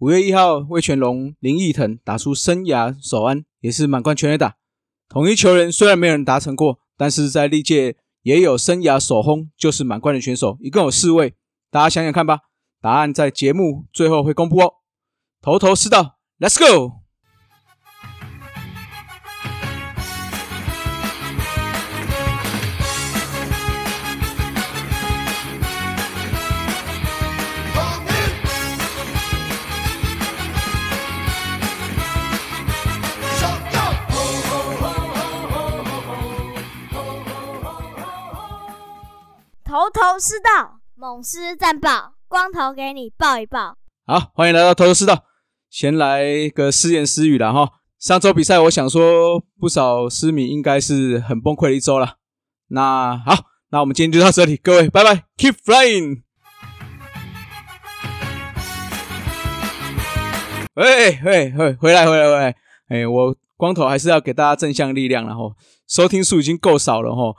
五月一号，魏全龙、林奕腾打出生涯首安，也是满贯全垒打。统一球员虽然没有人达成过，但是在历届也有生涯首轰就是满贯的选手，一共有四位。大家想想看吧，答案在节目最后会公布哦。头头是道，Let's go！头头是道，猛狮战报，光头给你报一报。好，欢迎来到头头是道。先来个私言私语了哈。上周比赛，我想说不少私迷应该是很崩溃的一周了。那好，那我们今天就到这里，各位拜拜，Keep flying。喂喂喂，回来回来回来，哎，我光头还是要给大家正向力量了哈。收听数已经够少了哈。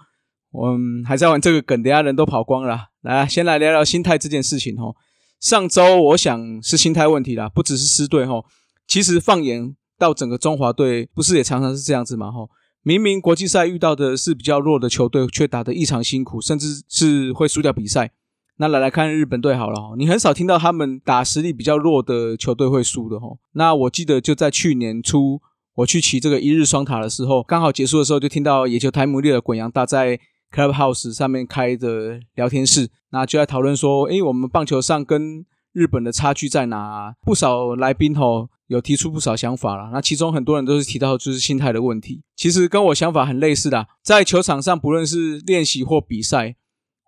我们还在玩这个梗，等下人都跑光了。来，先来聊聊心态这件事情哈。上周我想是心态问题啦，不只是狮队哈。其实放眼到整个中华队，不是也常常是这样子嘛哈。明明国际赛遇到的是比较弱的球队，却打得异常辛苦，甚至是会输掉比赛。那来来看日本队好了，你很少听到他们打实力比较弱的球队会输的哈。那我记得就在去年初，我去骑这个一日双塔的时候，刚好结束的时候就听到野球台姆列的滚扬大在。Clubhouse 上面开的聊天室，那就在讨论说，诶，我们棒球上跟日本的差距在哪？不少来宾吼有提出不少想法了。那其中很多人都是提到就是心态的问题，其实跟我想法很类似的。在球场上，不论是练习或比赛，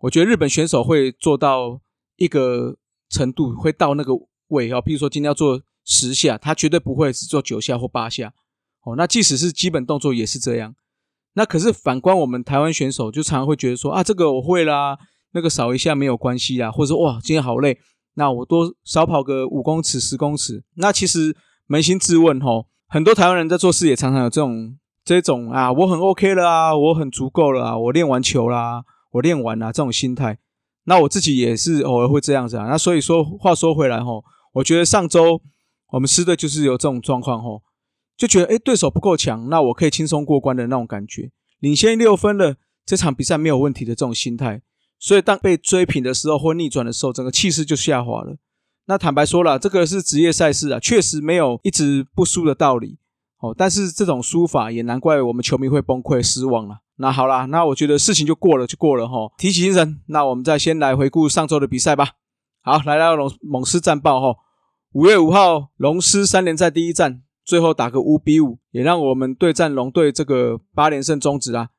我觉得日本选手会做到一个程度，会到那个位哦。比如说今天要做十下，他绝对不会只做九下或八下。哦，那即使是基本动作也是这样。那可是反观我们台湾选手，就常常会觉得说啊，这个我会啦，那个少一下没有关系啦，或者说哇，今天好累，那我多少跑个五公尺、十公尺。那其实扪心自问吼，很多台湾人在做事也常常有这种这种啊，我很 OK 了啊，我很足够了啊，我练完球啦，我练完啦这种心态。那我自己也是偶尔会这样子啊。那所以说话说回来吼，我觉得上周我们师队就是有这种状况吼。就觉得哎，对手不够强，那我可以轻松过关的那种感觉，领先六分了，这场比赛没有问题的这种心态。所以当被追平的时候或逆转的时候，整个气势就下滑了。那坦白说了，这个是职业赛事啊，确实没有一直不输的道理。哦，但是这种输法也难怪我们球迷会崩溃失望了。那好啦，那我觉得事情就过了就过了哈，提起精神。那我们再先来回顾上周的比赛吧。好，来到龙猛狮战报哈，五月五号龙狮三连赛第一战。最后打个五比五，也让我们对战龙队这个八连胜终止啊！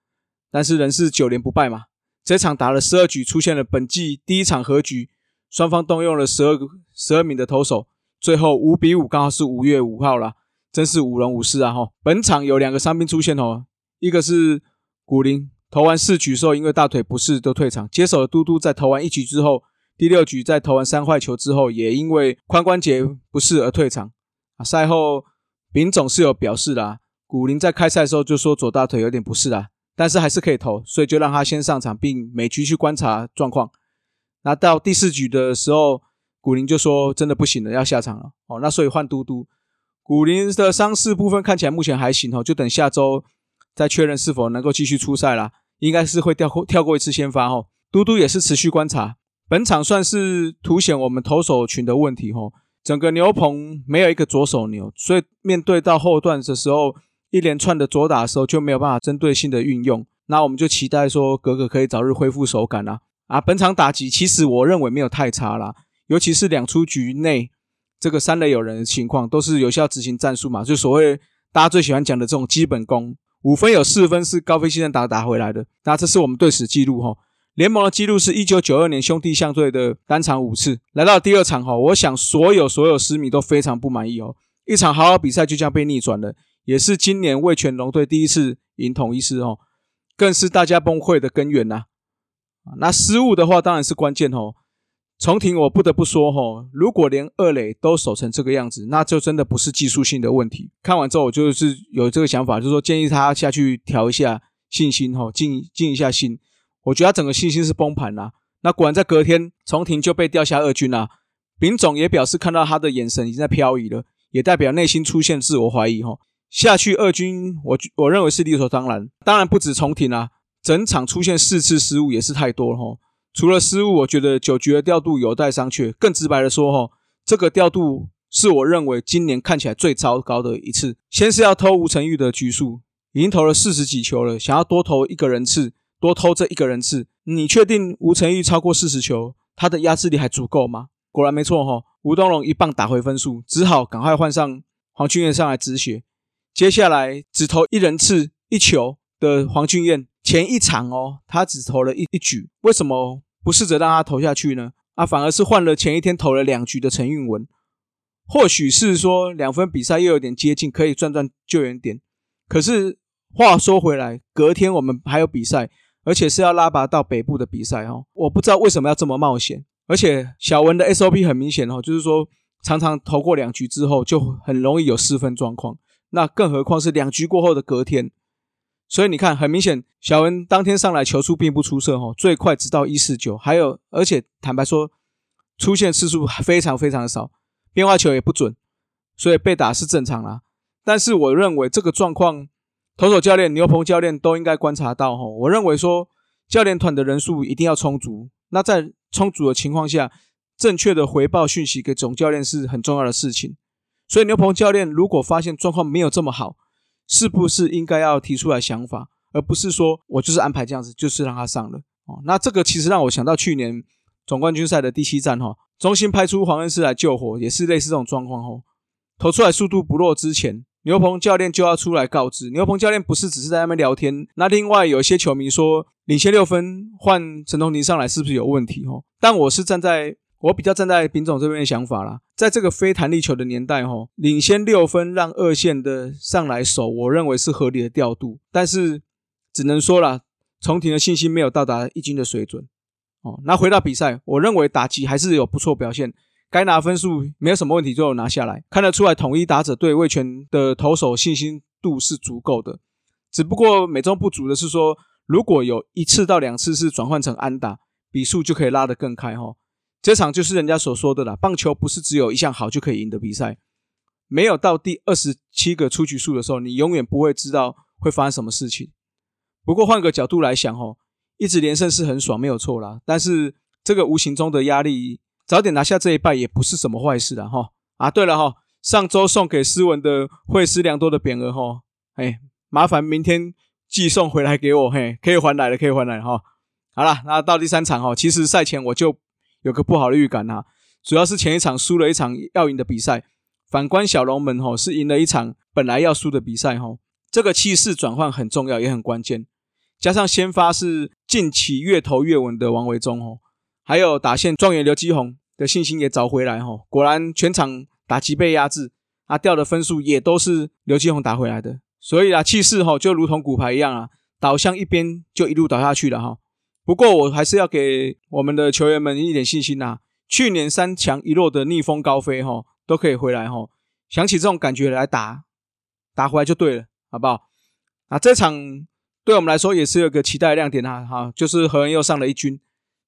但是仍是九连不败嘛。这场打了十二局，出现了本季第一场和局，双方动用了十二个十二名的投手，最后五比五，刚好是五月五号了，真是五龙五狮啊！哈，本场有两个伤兵出现哦，一个是古林，投完四局之后因为大腿不适都退场，接手的嘟嘟在投完一局之后，第六局在投完三坏球之后，也因为髋关节不适而退场啊。赛后。丙总是有表示啦，古林在开赛的时候就说左大腿有点不适啦，但是还是可以投，所以就让他先上场，并每局去观察状况。那到第四局的时候，古林就说真的不行了，要下场了。哦，那所以换嘟嘟。古林的伤势部分看起来目前还行哦，就等下周再确认是否能够继续出赛啦。应该是会跳过跳过一次先发哦。嘟嘟也是持续观察，本场算是凸显我们投手群的问题哦。整个牛棚没有一个左手牛，所以面对到后段的时候，一连串的左打的时候就没有办法针对性的运用。那我们就期待说格格可以早日恢复手感啦。啊，本场打击其实我认为没有太差啦，尤其是两出局内这个三垒有人的情况，都是有效执行战术嘛，就所谓大家最喜欢讲的这种基本功。五分有四分是高飞先生打打回来的，那这是我们队史记录哈。联盟的记录是一九九二年兄弟相对的单场五次，来到第二场哈，我想所有所有狮迷都非常不满意哦，一场好好比赛就这样被逆转了，也是今年味全龙队第一次赢统一狮哦，更是大家崩溃的根源呐。那失误的话当然是关键哦。重庭我不得不说哈，如果连二垒都守成这个样子，那就真的不是技术性的问题。看完之后我就是有这个想法，就是说建议他下去调一下信心哈，静静一下心。我觉得他整个信心是崩盘啦。那果然在隔天，重庭就被调下二军啦，丙总也表示看到他的眼神已经在漂移了，也代表内心出现自我怀疑哈。下去二军，我我认为是理所当然。当然不止重庭啊，整场出现四次失误也是太多了哈。除了失误，我觉得九局的调度有待商榷。更直白的说哈，这个调度是我认为今年看起来最糟糕的一次。先是要偷吴成玉的局数，已经投了四十几球了，想要多投一个人次，多偷这一个人次，你确定吴成玉超过四十球，他的压制力还足够吗？果然没错哈，吴东龙一棒打回分数，只好赶快换上黄俊彦上来止血。接下来只投一人次一球的黄俊彦，前一场哦，他只投了一一局，为什么不试着让他投下去呢？啊，反而是换了前一天投了两局的陈运文。或许是说两分比赛又有点接近，可以赚赚救援点。可是话说回来，隔天我们还有比赛，而且是要拉拔到北部的比赛哦。我不知道为什么要这么冒险。而且小文的 SOP 很明显哦，就是说常常投过两局之后就很容易有失分状况，那更何况是两局过后的隔天。所以你看，很明显小文当天上来球速并不出色哦，最快只到一四九，还有而且坦白说出现次数非常非常的少，变化球也不准，所以被打是正常啦。但是我认为这个状况，投手教练牛棚教练都应该观察到哈。我认为说教练团的人数一定要充足，那在。充足的情况下，正确的回报讯息给总教练是很重要的事情。所以牛棚教练如果发现状况没有这么好，是不是应该要提出来想法，而不是说我就是安排这样子，就是让他上了哦？那这个其实让我想到去年总冠军赛的第七战哈，中心派出黄恩师来救火，也是类似这种状况哦。投出来速度不弱之前，牛棚教练就要出来告知。牛棚教练不是只是在那边聊天。那另外有一些球迷说。领先六分换陈同宁上来是不是有问题？哦？但我是站在我比较站在丙总这边的想法啦，在这个非弹力球的年代，哈，领先六分让二线的上来守，我认为是合理的调度。但是只能说了，重庭的信心没有到达一军的水准。哦，那回到比赛，我认为打击还是有不错表现，该拿分数没有什么问题，最后拿下来。看得出来，统一打者对魏权的投手信心度是足够的，只不过美中不足的是说。如果有一次到两次是转换成安打，比数就可以拉得更开哈。这场就是人家所说的啦，棒球不是只有一项好就可以赢的比赛。没有到第二十七个出局数的时候，你永远不会知道会发生什么事情。不过换个角度来想哈，一直连胜是很爽，没有错啦。但是这个无形中的压力，早点拿下这一败也不是什么坏事的哈。啊，对了哈，上周送给斯文的惠斯良多的匾额哈，哎，麻烦明天。寄送回来给我，嘿，可以还来了，可以还来哈。好了，那到第三场哈，其实赛前我就有个不好的预感哈，主要是前一场输了一场要赢的比赛，反观小龙门哈是赢了一场本来要输的比赛哈，这个气势转换很重要也很关键，加上先发是近期越投越稳的王维忠哦，还有打线状元刘基宏的信心也找回来哈，果然全场打击被压制，啊掉的分数也都是刘继宏打回来的。所以啊，气势哈就如同骨牌一样啊，倒向一边就一路倒下去了哈。不过我还是要给我们的球员们一点信心呐。去年三强一落的逆风高飞哈，都可以回来哈。想起这种感觉来打，打回来就对了，好不好？啊，这场对我们来说也是有个期待亮点啊，哈，就是何恩又上了一军，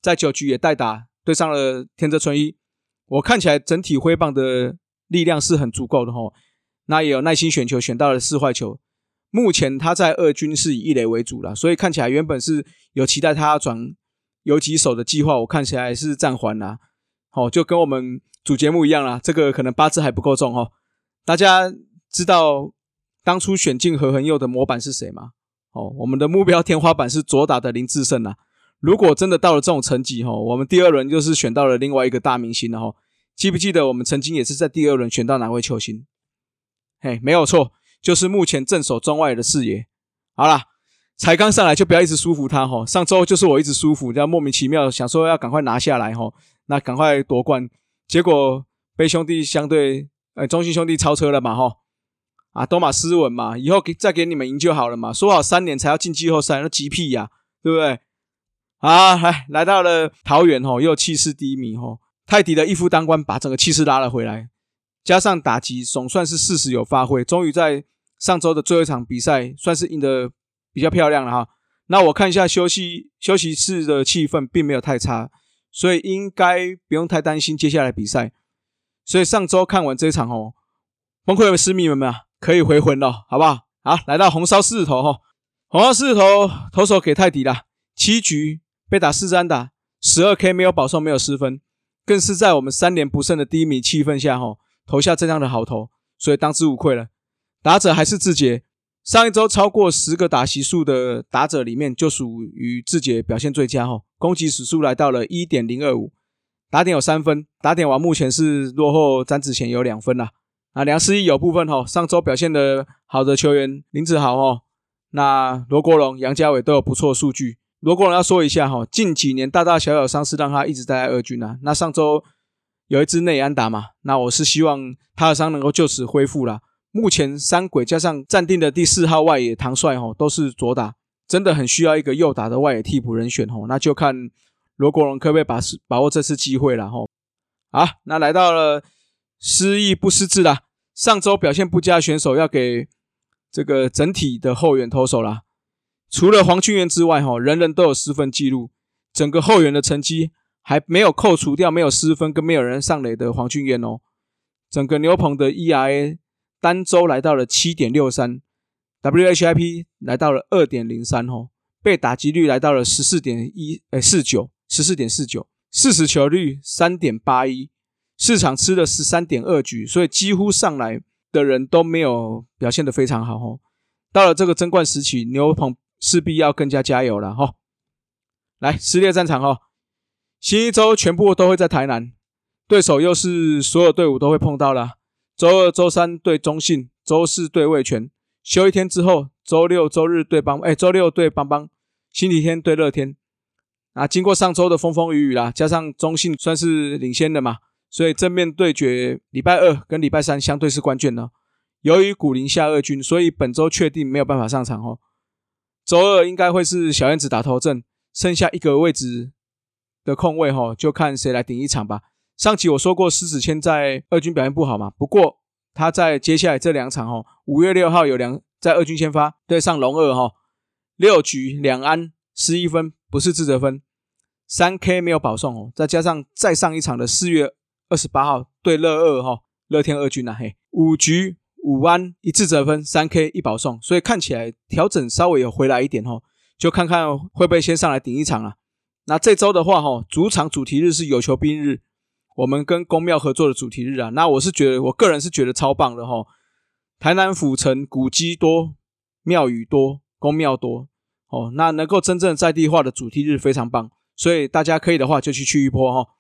在九局也代打对上了天泽纯一。我看起来整体挥棒的力量是很足够的哈。那也有耐心选球，选到了四坏球。目前他在二军是以一垒为主了，所以看起来原本是有期待他转游击手的计划，我看起来是暂缓啦。好，就跟我们主节目一样啦，这个可能八字还不够重哦。大家知道当初选进何恒佑的模板是谁吗？哦，我们的目标天花板是左打的林志胜啊。如果真的到了这种成绩哈，我们第二轮就是选到了另外一个大明星了哈。记不记得我们曾经也是在第二轮选到哪位球星？嘿，没有错。就是目前正守中外的视野。好啦，才刚上来就不要一直舒服他哈。上周就是我一直舒服，这样莫名其妙想说要赶快拿下来哈，那赶快夺冠，结果被兄弟相对，呃，中心兄弟超车了嘛哈。啊，多马斯文嘛，以后给再给你们赢就好了嘛。说好三年才要进季后赛，那急屁呀，对不对？啊，来来到了桃园哈，又气势低迷哈。泰迪的一夫当关把整个气势拉了回来，加上打击总算是事实有发挥，终于在。上周的最后一场比赛算是赢得比较漂亮了哈。那我看一下休息休息室的气氛并没有太差，所以应该不用太担心接下来比赛。所以上周看完这场哦，崩溃的市民们啊，可以回魂了，好不好？好，来到红烧狮子头哈，红烧狮子头投手给泰迪了，七局被打四三打，十二 K 没有保送，没有失分，更是在我们三连不胜的低迷气氛下哈，投下这样的好投，所以当之无愧了。打者还是志杰，上一周超过十个打席数的打者里面，就属于志杰表现最佳哈，攻击指数来到了一点零二五。打点有三分，打点王目前是落后詹子贤有两分啦。啊，梁思义有部分哈，上周表现的好的球员林子豪哈，那罗国荣、杨家伟都有不错数据。罗国荣要说一下哈，近几年大大小小伤势让他一直待在二军啊。那上周有一支内安打嘛，那我是希望他的伤能够就此恢复啦。目前三鬼加上暂定的第四号外野唐帅哈，都是左打，真的很需要一个右打的外野替补人选哦，那就看。罗国荣可不可以把把握这次机会了哈？好，那来到了失意不失智啦。上周表现不佳选手要给这个整体的后援投手啦。除了黄俊元之外哈，人人都有失分记录。整个后援的成绩还没有扣除掉没有失分跟没有人上垒的黄俊元哦。整个牛棚的 ERA 单周来到了七点六三，WHIP 来到了二点零三哦，被打击率来到了十四点一诶四九。十四点四九，四十球率三点八一，市场吃了十三点二局，所以几乎上来的人都没有表现的非常好哦。到了这个争冠时期，牛棚势必要更加加油了哈。来，撕裂战场哈，新一周全部都会在台南，对手又是所有队伍都会碰到了。周二、周三对中信，周四对味全，休一天之后，周六、周日对邦，哎，周六对邦邦，星期天对乐天。啊，经过上周的风风雨雨啦，加上中信算是领先的嘛，所以正面对决礼拜二跟礼拜三相对是关键的。由于古林下二军，所以本周确定没有办法上场哦。周二应该会是小燕子打头阵，剩下一个位置的空位哈，就看谁来顶一场吧。上集我说过狮子谦在二军表现不好嘛，不过他在接下来这两场哈，五月六号有两在二军先发对上龙二哈，六局两安十一分。不是自责分，三 K 没有保送哦，再加上再上一场的四月二十八号对乐二哈乐天二军呐嘿，五局五安一次折分，三 K 一保送，所以看起来调整稍微有回来一点哦，就看看会不会先上来顶一场啊。那这周的话哈，主场主题日是有求兵日，我们跟公庙合作的主题日啊，那我是觉得我个人是觉得超棒的哈，台南府城古迹多，庙宇多，公庙多。哦，那能够真正在地化的主题日非常棒，所以大家可以的话就去去一波哈。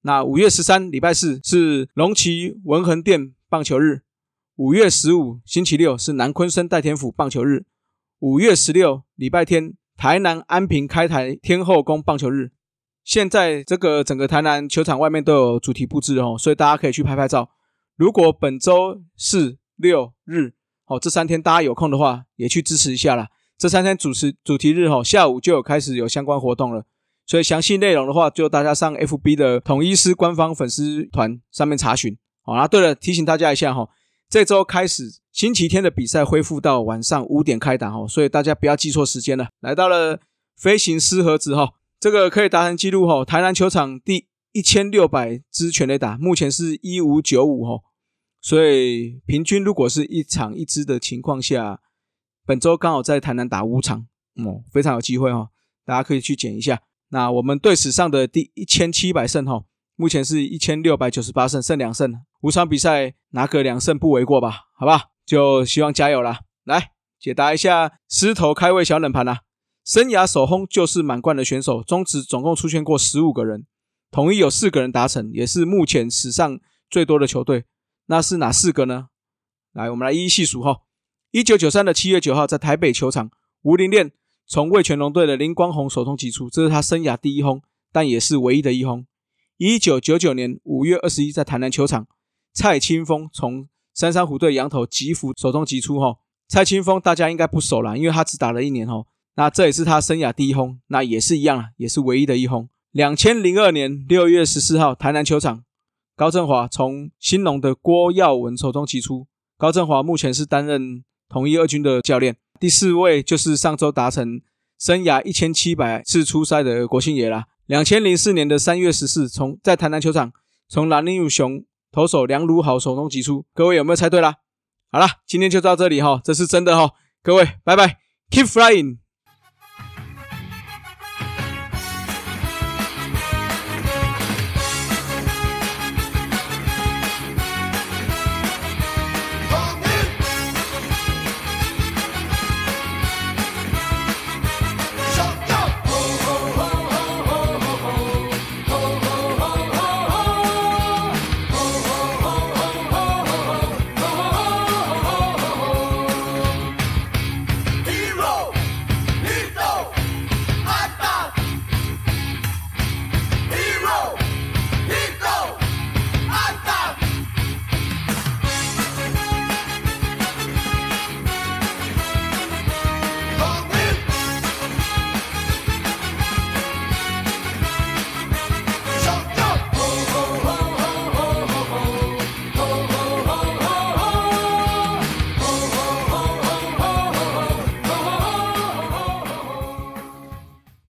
那五月十三礼拜四是龙旗文衡殿棒球日，五月十五星期六是南昆生代天府棒球日，五月十六礼拜天台南安平开台天后宫棒球日。现在这个整个台南球场外面都有主题布置哦，所以大家可以去拍拍照。如果本周四六日哦这三天大家有空的话，也去支持一下啦。这三天主持主题日哦，下午就有开始有相关活动了，所以详细内容的话，就大家上 FB 的统一师官方粉丝团上面查询。好啊，对了，提醒大家一下哈，这周开始星期天的比赛恢复到晚上五点开打哈，所以大家不要记错时间了。来到了飞行狮盒子哈，这个可以达成记录哈，台南球场第一千六百支全垒打，目前是一五九五哈，所以平均如果是一场一支的情况下。本周刚好在台南打五场，哦，非常有机会哈，大家可以去捡一下。那我们队史上的第一千七百胜哈，目前是一千六百九十八胜，胜两胜，五场比赛拿个两胜不为过吧？好吧，就希望加油啦。来解答一下狮头开胃小冷盘啦。生涯首轰就是满贯的选手，中职总共出现过十五个人，统一有四个人达成，也是目前史上最多的球队。那是哪四个呢？来，我们来一一细数哈。一九九三的七月九号，在台北球场，吴林练从味全龙队的林光宏手中击出，这是他生涯第一轰，但也是唯一的一轰。一九九九年五月二十一，在台南球场，蔡清峰从三山虎队羊头吉福手中击出。哈，蔡清峰大家应该不熟了，因为他只打了一年。哈，那这也是他生涯第一轰，那也是一样啊也是唯一的一轰。两千零二年六月十四号，台南球场，高振华从新农的郭耀文手中击出。高振华目前是担任。统一二军的教练，第四位就是上周达成生涯一千七百次出赛的国庆爷啦。两千零四年的三月十四，从在台南球场从蓝牛熊投手梁如豪手中击出。各位有没有猜对啦？好啦，今天就到这里哈，这是真的哈。各位，拜拜，Keep flying。